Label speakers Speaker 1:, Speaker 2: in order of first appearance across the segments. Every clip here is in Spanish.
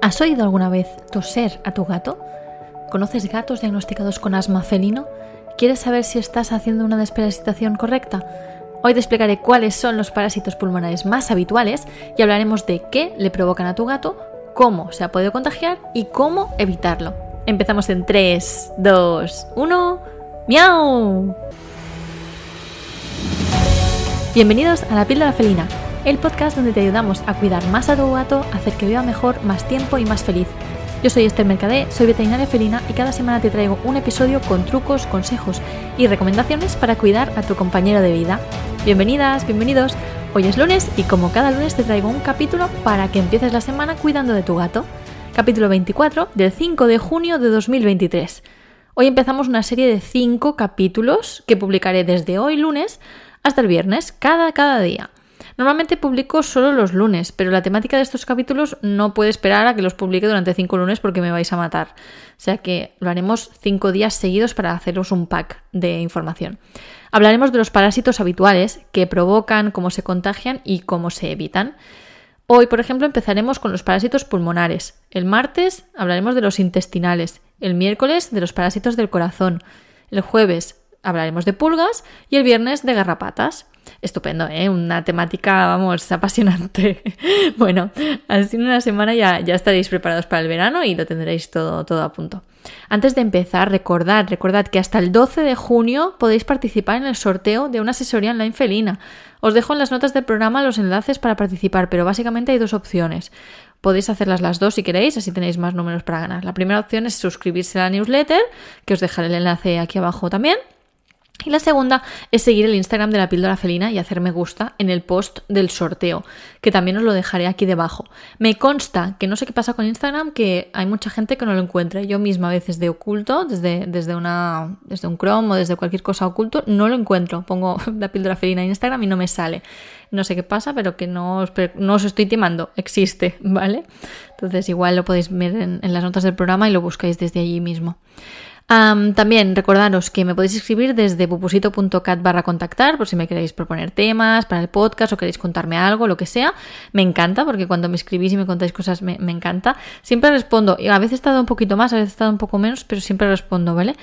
Speaker 1: ¿Has oído alguna vez toser a tu gato? ¿Conoces gatos diagnosticados con asma felino? ¿Quieres saber si estás haciendo una desparasitación correcta? Hoy te explicaré cuáles son los parásitos pulmonares más habituales y hablaremos de qué le provocan a tu gato, cómo se ha podido contagiar y cómo evitarlo. Empezamos en 3, 2, 1. ¡Miau! Bienvenidos a la píldora felina el podcast donde te ayudamos a cuidar más a tu gato, hacer que viva mejor, más tiempo y más feliz. Yo soy Esther Mercadé, soy veterinaria felina y cada semana te traigo un episodio con trucos, consejos y recomendaciones para cuidar a tu compañero de vida. Bienvenidas, bienvenidos. Hoy es lunes y como cada lunes te traigo un capítulo para que empieces la semana cuidando de tu gato. Capítulo 24 del 5 de junio de 2023. Hoy empezamos una serie de 5 capítulos que publicaré desde hoy lunes hasta el viernes, cada, cada día. Normalmente publico solo los lunes, pero la temática de estos capítulos no puede esperar a que los publique durante cinco lunes porque me vais a matar. O sea que lo haremos cinco días seguidos para haceros un pack de información. Hablaremos de los parásitos habituales que provocan, cómo se contagian y cómo se evitan. Hoy, por ejemplo, empezaremos con los parásitos pulmonares. El martes hablaremos de los intestinales. El miércoles de los parásitos del corazón. El jueves hablaremos de pulgas y el viernes de garrapatas. Estupendo, ¿eh? Una temática, vamos, apasionante. bueno, así en una semana ya, ya estaréis preparados para el verano y lo tendréis todo, todo a punto. Antes de empezar, recordad, recordad que hasta el 12 de junio podéis participar en el sorteo de una asesoría online felina. Os dejo en las notas del programa los enlaces para participar, pero básicamente hay dos opciones. Podéis hacerlas las dos si queréis, así tenéis más números para ganar. La primera opción es suscribirse a la newsletter, que os dejaré el enlace aquí abajo también. Y la segunda es seguir el Instagram de la píldora felina y hacer me gusta en el post del sorteo, que también os lo dejaré aquí debajo. Me consta que no sé qué pasa con Instagram, que hay mucha gente que no lo encuentra. Yo misma a veces de oculto, desde, desde, una, desde un Chrome o desde cualquier cosa oculto, no lo encuentro. Pongo la píldora felina en Instagram y no me sale. No sé qué pasa, pero que no os, no os estoy timando, existe, ¿vale? Entonces igual lo podéis ver en, en las notas del programa y lo buscáis desde allí mismo también recordaros que me podéis escribir desde pupusito.cat barra contactar por si me queréis proponer temas para el podcast o queréis contarme algo, lo que sea. Me encanta porque cuando me escribís y me contáis cosas me, encanta. Siempre respondo. A veces he estado un poquito más, a veces he estado un poco menos, pero siempre respondo, ¿vale?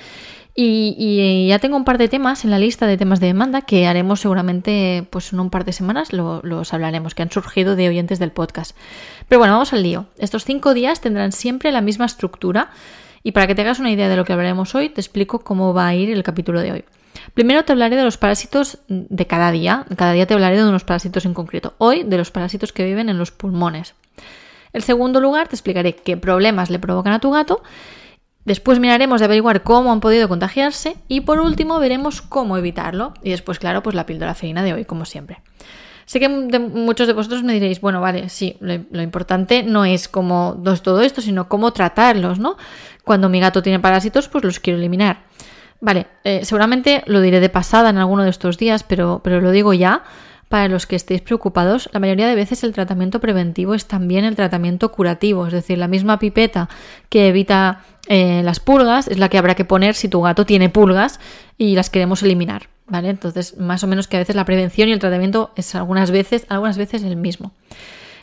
Speaker 1: Y, ya tengo un par de temas en la lista de temas de demanda que haremos seguramente pues en un par de semanas, los hablaremos, que han surgido de oyentes del podcast. Pero bueno, vamos al lío. Estos cinco días tendrán siempre la misma estructura. Y para que te hagas una idea de lo que hablaremos hoy, te explico cómo va a ir el capítulo de hoy. Primero te hablaré de los parásitos de cada día. Cada día te hablaré de unos parásitos en concreto. Hoy de los parásitos que viven en los pulmones. En segundo lugar te explicaré qué problemas le provocan a tu gato. Después miraremos de averiguar cómo han podido contagiarse. Y por último veremos cómo evitarlo. Y después, claro, pues la píldora felina de hoy, como siempre. Sé que muchos de vosotros me diréis, bueno, vale, sí, lo, importante no es cómo todo esto, sino cómo tratarlos, ¿no? Cuando mi gato tiene parásitos, pues los quiero eliminar. Vale, eh, seguramente lo diré de pasada en alguno de estos días, pero, pero lo digo ya. Para los que estéis preocupados, la mayoría de veces el tratamiento preventivo es también el tratamiento curativo, es decir, la misma pipeta que evita eh, las pulgas es la que habrá que poner si tu gato tiene pulgas y las queremos eliminar. ¿Vale? Entonces, más o menos que a veces la prevención y el tratamiento es algunas veces, algunas veces el mismo.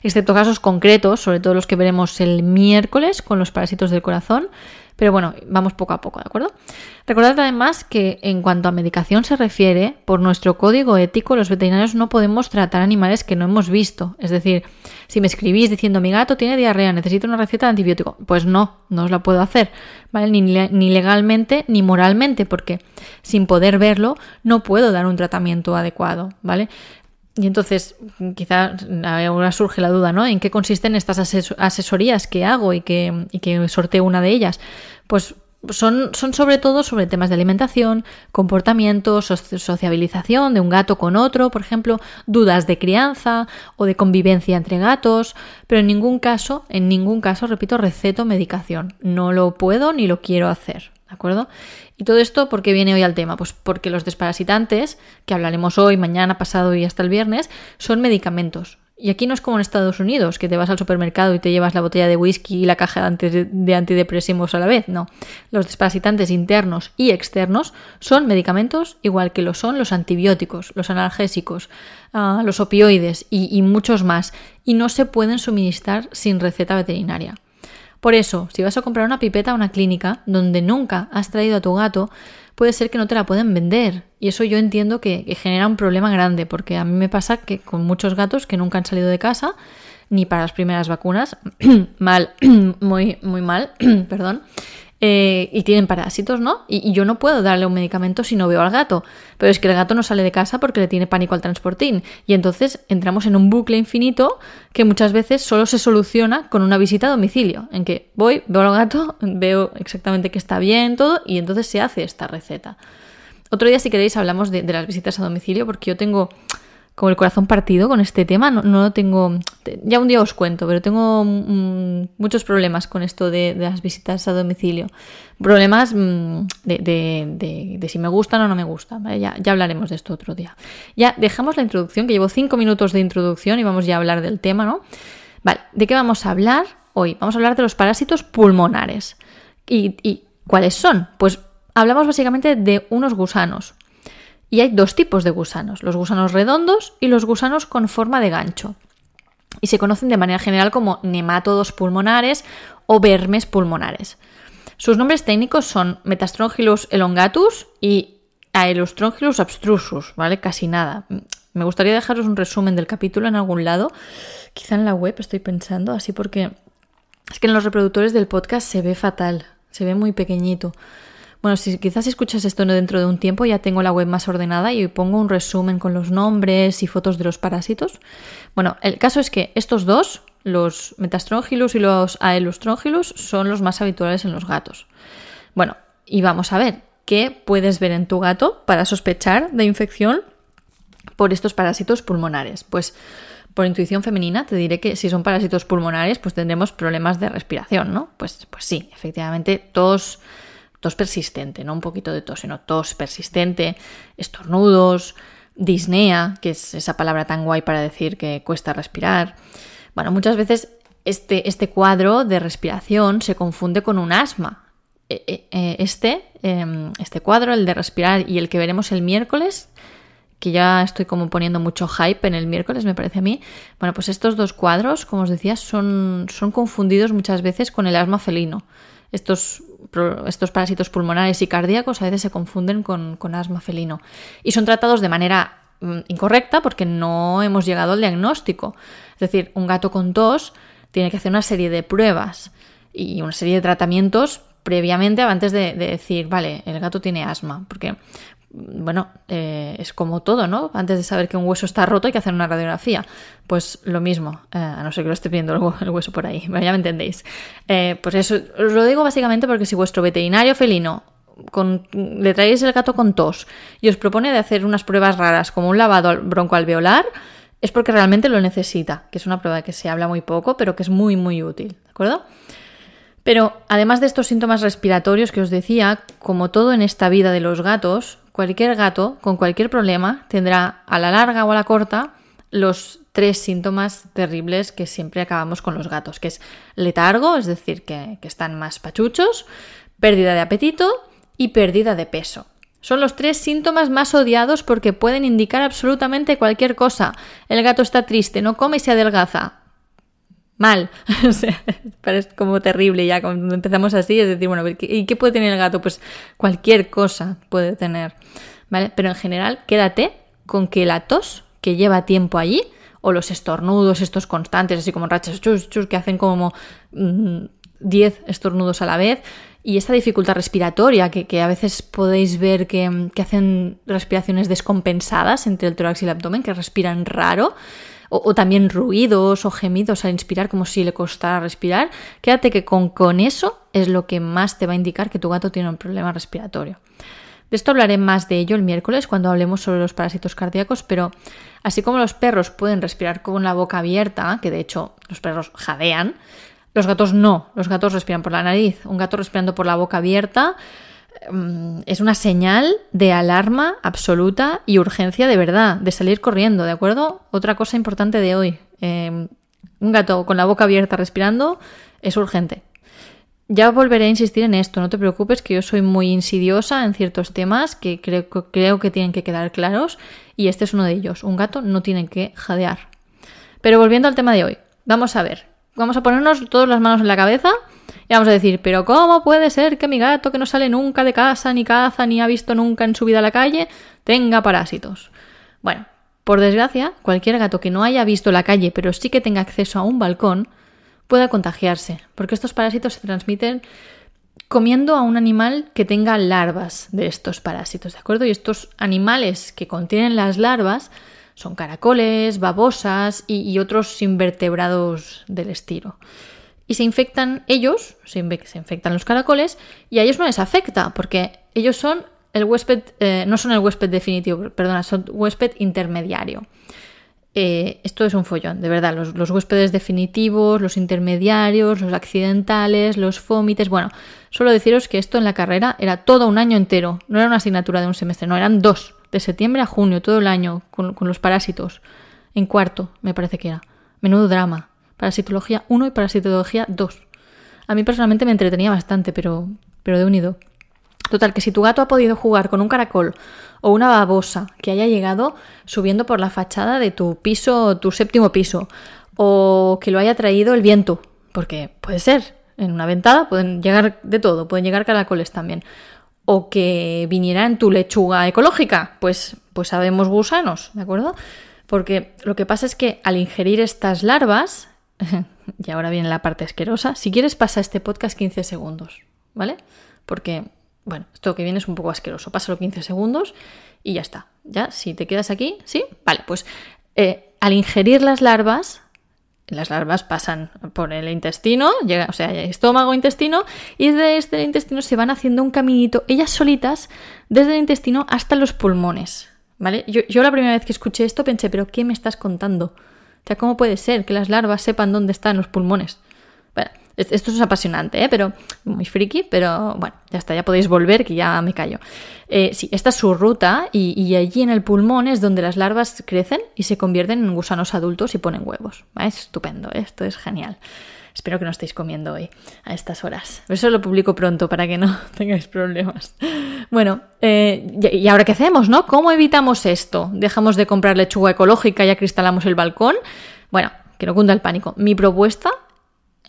Speaker 1: Excepto casos concretos, sobre todo los que veremos el miércoles con los parásitos del corazón, pero bueno, vamos poco a poco, ¿de acuerdo? Recordad además que en cuanto a medicación se refiere, por nuestro código ético, los veterinarios no podemos tratar animales que no hemos visto. Es decir, si me escribís diciendo mi gato tiene diarrea, necesito una receta de antibiótico, pues no, no os la puedo hacer, ¿vale? Ni, ni legalmente ni moralmente, porque sin poder verlo no puedo dar un tratamiento adecuado, ¿vale? Y entonces, quizá ahora surge la duda, ¿no? ¿En qué consisten estas asesorías que hago y que, y que sorteo una de ellas? Pues son, son, sobre todo sobre temas de alimentación, comportamiento, sociabilización de un gato con otro, por ejemplo, dudas de crianza o de convivencia entre gatos, pero en ningún caso, en ningún caso, repito, receto medicación. No lo puedo ni lo quiero hacer, ¿de acuerdo? ¿Y todo esto por qué viene hoy al tema? Pues porque los desparasitantes, que hablaremos hoy, mañana, pasado y hasta el viernes, son medicamentos. Y aquí no es como en Estados Unidos, que te vas al supermercado y te llevas la botella de whisky y la caja de antidepresivos a la vez. No. Los desparasitantes internos y externos son medicamentos igual que lo son los antibióticos, los analgésicos, ah, los opioides y muchos más. Y no se pueden suministrar sin receta veterinaria. Por eso, si vas a comprar una pipeta a una clínica donde nunca has traído a tu gato, puede ser que no te la pueden vender. Y eso yo entiendo que, genera un problema grande, porque a mí me pasa que con muchos gatos que nunca han salido de casa, ni para las primeras vacunas, mal, muy, muy mal, perdón, eh, y tienen parásitos, ¿no? Y, yo no puedo darle un medicamento si no veo al gato. Pero es que el gato no sale de casa porque le tiene pánico al transportín. Y entonces entramos en un bucle infinito que muchas veces solo se soluciona con una visita a domicilio, en que voy, veo al gato, veo exactamente que está bien todo y entonces se hace esta receta. Otro día, si queréis, hablamos de las visitas a domicilio porque yo tengo como el corazón partido con este tema. No, no tengo. Ya un día os cuento, pero tengo mm, muchos problemas con esto de, las visitas a domicilio. Problemas mm, de, de, si me gustan o no me gustan. Ya, ya hablaremos de esto otro día. Ya dejamos la introducción, que llevo cinco minutos de introducción y vamos ya a hablar del tema, ¿no? Vale, ¿de qué vamos a hablar hoy? Vamos a hablar de los parásitos pulmonares. ¿Y, y cuáles son? Pues hablamos básicamente de unos gusanos y hay dos tipos de gusanos, los gusanos redondos y los gusanos con forma de gancho. Y se conocen de manera general como nemátodos pulmonares o vermes pulmonares. Sus nombres técnicos son Metastronchilus elongatus y Aelostronchilus abstrusus, ¿vale? Casi nada. Me gustaría dejaros un resumen del capítulo en algún lado, quizá en la web estoy pensando, así porque es que en los reproductores del podcast se ve fatal, se ve muy pequeñito. Bueno, si quizás escuchas esto dentro de un tiempo, ya tengo la web más ordenada y pongo un resumen con los nombres y fotos de los parásitos. Bueno, el caso es que estos dos, los Metastronchilus y los Aelustronchilus, son los más habituales en los gatos. Bueno, y vamos a ver qué puedes ver en tu gato para sospechar de infección por estos parásitos pulmonares. Pues por intuición femenina te diré que si son parásitos pulmonares, pues tendremos problemas de respiración, ¿no? Pues, pues sí, efectivamente, todos tos persistente, no un poquito de tos, sino tos persistente, estornudos, disnea, que es esa palabra tan guay para decir que cuesta respirar. Bueno, muchas veces este, este cuadro de respiración se confunde con un asma. E, e, e, este, em, este cuadro, el de respirar y el que veremos el miércoles, que ya estoy como poniendo mucho hype en el miércoles, me parece a mí. Bueno, pues estos dos cuadros, como os decía, son, son confundidos muchas veces con el asma felino. Estos estos parásitos pulmonares y cardíacos a veces se confunden con, asma felino y son tratados de manera mm, incorrecta porque no hemos llegado al diagnóstico. Es decir, un gato con tos tiene que hacer una serie de pruebas y una serie de tratamientos previamente antes de, de decir, vale, el gato tiene asma, porque bueno, eh, es como todo, ¿no? Antes de saber que un hueso está roto hay que hacer una radiografía. Pues lo mismo, eh, a no ser que lo esté viendo el, hueso por ahí, ya me entendéis. Eh, pues eso, os lo digo básicamente porque si vuestro veterinario felino le traéis el gato con tos y os propone de hacer unas pruebas raras como un lavado broncoalveolar, es porque realmente lo necesita, que es una prueba que se habla muy poco, pero que es muy, muy útil, ¿de acuerdo? Pero además de estos síntomas respiratorios que os decía, como todo en esta vida de los gatos, cualquier gato con cualquier problema tendrá a la larga o a la corta los tres síntomas terribles que siempre acabamos con los gatos, que es letargo, es decir, que, están más pachuchos, pérdida de apetito y pérdida de peso. Son los tres síntomas más odiados porque pueden indicar absolutamente cualquier cosa. El gato está triste, no come y se adelgaza mal. o sea, parece como terrible ya cuando empezamos así, es decir, bueno, ¿y qué puede tener el gato? Pues cualquier cosa puede tener, ¿vale? Pero en general, quédate con que la tos que lleva tiempo allí, o los estornudos, estos constantes, así como rachas chus, chus, que hacen como 10 mm, estornudos a la vez, y esta dificultad respiratoria, que, a veces podéis ver que, que hacen respiraciones descompensadas entre el tórax y el abdomen, que respiran raro, o, también ruidos o gemidos al inspirar como si le costara respirar, quédate que con, con eso es lo que más te va a indicar que tu gato tiene un problema respiratorio. De esto hablaré más de ello el miércoles cuando hablemos sobre los parásitos cardíacos, pero así como los perros pueden respirar con la boca abierta, que de hecho los perros jadean, los gatos no, los gatos respiran por la nariz. Un gato respirando por la boca abierta Mm, es una señal de alarma absoluta y urgencia de verdad, de salir corriendo, ¿de acuerdo? Otra cosa importante de hoy, eh, un gato con la boca abierta respirando es urgente. Ya volveré a insistir en esto, no te preocupes que yo soy muy insidiosa en ciertos temas que creo, creo que tienen que quedar claros y este es uno de ellos. Un gato no tiene que jadear. Pero volviendo al tema de hoy, vamos a ver, vamos a ponernos todas las manos en la cabeza y vamos a decir, pero ¿cómo puede ser que mi gato que no sale nunca de casa, ni caza, ni ha visto nunca en su vida la calle, tenga parásitos? Bueno, por desgracia, cualquier gato que no haya visto la calle pero sí que tenga acceso a un balcón, pueda contagiarse, porque estos parásitos se transmiten comiendo a un animal que tenga larvas de estos parásitos, ¿de acuerdo? Y estos animales que contienen las larvas son caracoles, babosas y, otros invertebrados del estilo. Y se infectan ellos, se, infectan los caracoles, y a ellos no les afecta, porque ellos son el huésped, eh, no son el huésped definitivo, perdona, son huésped intermediario. Eh, esto es un follón, de verdad. Los, huéspedes definitivos, los intermediarios, los accidentales, los fómites. Bueno, solo deciros que esto en la carrera era todo un año entero. No era una asignatura de un semestre, no, eran dos. De septiembre a junio, todo el año, con, los parásitos. En cuarto, me parece que era. Menudo drama. Parasitología 1 y parasitología 2. A mí personalmente me entretenía bastante, pero, pero de unido. Total, que si tu gato ha podido jugar con un caracol o una babosa que haya llegado subiendo por la fachada de tu piso, tu séptimo piso, o que lo haya traído el viento, porque puede ser, en una ventada pueden llegar de todo, pueden llegar caracoles también, o que viniera en tu lechuga ecológica, pues, pues sabemos gusanos, ¿de acuerdo? Porque lo que pasa es que al ingerir estas larvas, y ahora viene la parte asquerosa, si quieres pasa este podcast 15 segundos, ¿vale? Porque bueno, esto que viene es un poco asqueroso. Pásalo 15 segundos y ya está. Ya, si te quedas aquí, ¿sí? Vale, pues eh, al ingerir las larvas, las larvas pasan por el intestino, llega, o sea, estómago, intestino, y desde este intestino se van haciendo un caminito, ellas solitas, desde el intestino hasta los pulmones. ¿Vale? Yo, yo la primera vez que escuché esto pensé, ¿pero qué me estás contando? O sea, ¿cómo puede ser que las larvas sepan dónde están los pulmones? Esto es apasionante, ¿eh? pero muy friki, pero bueno, ya está, ya podéis volver, que ya me callo. Eh, sí, esta es su ruta y, allí en el pulmón es donde las larvas crecen y se convierten en gusanos adultos y ponen huevos. Es estupendo, ¿eh? esto es genial. Espero que no estéis comiendo hoy a estas horas. Eso lo publico pronto para que no tengáis problemas. Bueno, eh, ¿y ahora qué hacemos, no? ¿Cómo evitamos esto? ¿Dejamos de comprar lechuga ecológica y acristalamos el balcón? Bueno, que no cunda el pánico. Mi propuesta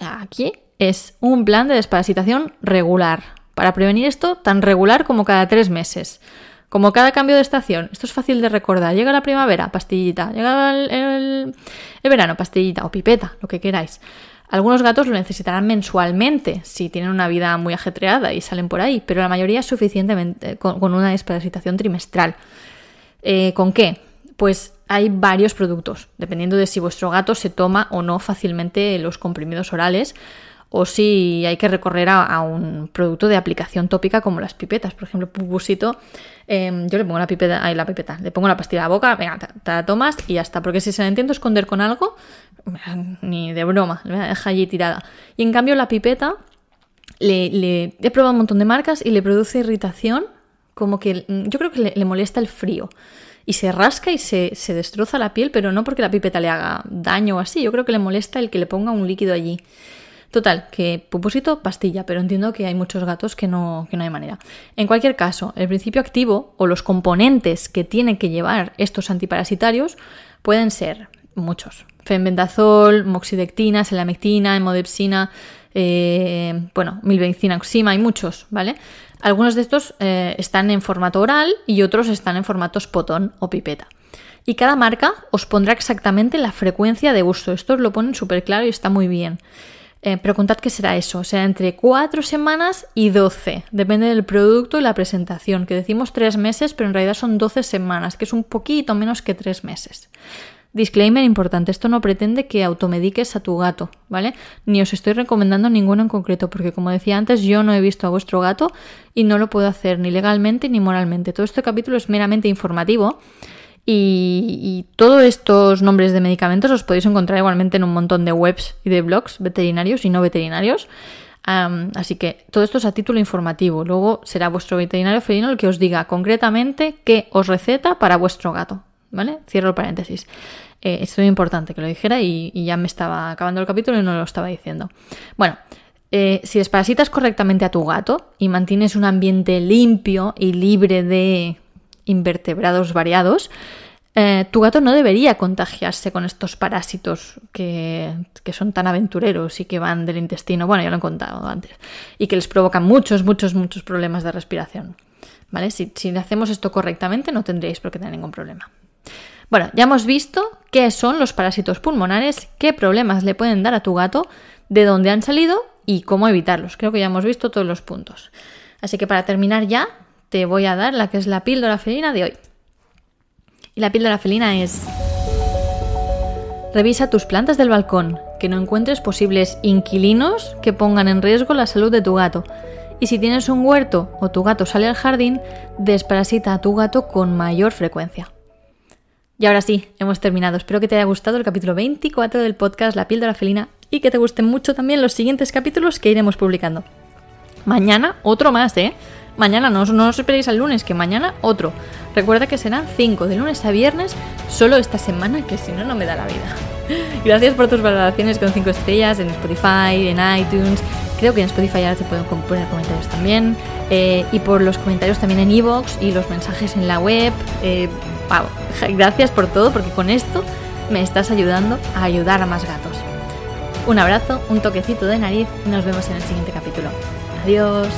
Speaker 1: aquí es un plan de desparasitación regular. Para prevenir esto, tan regular como cada tres meses. Como cada cambio de estación. Esto es fácil de recordar. Llega la primavera, pastillita. Llega el, verano, pastillita o pipeta, lo que queráis. Algunos gatos lo necesitarán mensualmente si tienen una vida muy ajetreada y salen por ahí, pero la mayoría es suficientemente con, una desparasitación trimestral. Eh, ¿Con qué? Pues hay varios productos, dependiendo de si vuestro gato se toma o no fácilmente los comprimidos orales o si hay que recorrer a, un producto de aplicación tópica como las pipetas. Por ejemplo, Pupusito, em, yo le pongo la pipeta, ahí la pipeta, le pongo la pastilla a la boca, venga, te, la tomas y ya está. Porque si se la intento esconder con algo, ni de broma, la deja allí tirada. Y en cambio la pipeta, le, he probado un montón de marcas y le produce irritación, como que yo creo que le molesta el frío y se rasca y se, destroza la piel, pero no porque la pipeta le haga daño o así, yo creo que le molesta el que le ponga un líquido allí. Total, que pupusito, pastilla, pero entiendo que hay muchos gatos que no, que no hay manera. En cualquier caso, el principio activo o los componentes que tienen que llevar estos antiparasitarios pueden ser muchos. Fenbendazol, moxidectina, selamectina, hemodepsina, eh, bueno, milbenzina, oxima, hay muchos, ¿vale? Algunos de estos eh, están en formato oral y otros están en formato spotón o pipeta. Y cada marca os pondrá exactamente la frecuencia de uso. Esto os lo ponen súper claro y está muy bien. Eh, pero contad que será eso, o sea, entre 4 semanas y 12. Depende del producto y la presentación, que decimos 3 meses, pero en realidad son 12 semanas, que es un poquito menos que 3 meses. Disclaimer importante, esto no pretende que automediques a tu gato, ¿vale? Ni os estoy recomendando ninguno en concreto, porque como decía antes, yo no he visto a vuestro gato y no lo puedo hacer ni legalmente ni moralmente. Todo este capítulo es meramente informativo y, todos estos nombres de medicamentos los podéis encontrar igualmente en un montón de webs y de blogs veterinarios y no veterinarios. así que todo esto es a título informativo. Luego será vuestro veterinario felino el que os diga concretamente qué os receta para vuestro gato. ¿Vale? Cierro el paréntesis. Eh, es muy importante que lo dijera y, ya me estaba acabando el capítulo y no lo estaba diciendo. Bueno, eh, si desparasitas correctamente a tu gato y mantienes un ambiente limpio y libre de invertebrados variados, eh, tu gato no debería contagiarse con estos parásitos que, son tan aventureros y que van del intestino, bueno, ya lo he contado antes, y que les provocan muchos, muchos, muchos problemas de respiración. ¿Vale? Si, si hacemos esto correctamente no tendréis por qué tener ningún problema. Bueno, ya hemos visto qué son los parásitos pulmonares, qué problemas le pueden dar a tu gato, de dónde han salido y cómo evitarlos. Creo que ya hemos visto todos los puntos. Así que para terminar ya, te voy a dar la que es la píldora felina de hoy. Y la píldora felina es... Revisa tus plantas del balcón, que no encuentres posibles inquilinos que pongan en riesgo la salud de tu gato. Y si tienes un huerto o tu gato sale al jardín, desparasita a tu gato con mayor frecuencia. Y ahora sí, hemos terminado. Espero que te haya gustado el capítulo 24 del podcast La píldora felina y que te gusten mucho también los siguientes capítulos que iremos publicando. Mañana otro más, ¿eh? Mañana no, no os esperéis al lunes, que mañana otro. Recuerda que serán 5 de lunes a viernes, solo esta semana, que si no, no me da la vida. Gracias por tus valoraciones con 5 estrellas en Spotify, en iTunes. Creo que en Spotify ahora se pueden poner comentarios también. Eh, y por los comentarios también en Evox y los mensajes en la web. Eh, gracias por todo, porque con esto me estás ayudando a ayudar a más gatos. Un abrazo, un toquecito de nariz y nos vemos en el siguiente capítulo. Adiós.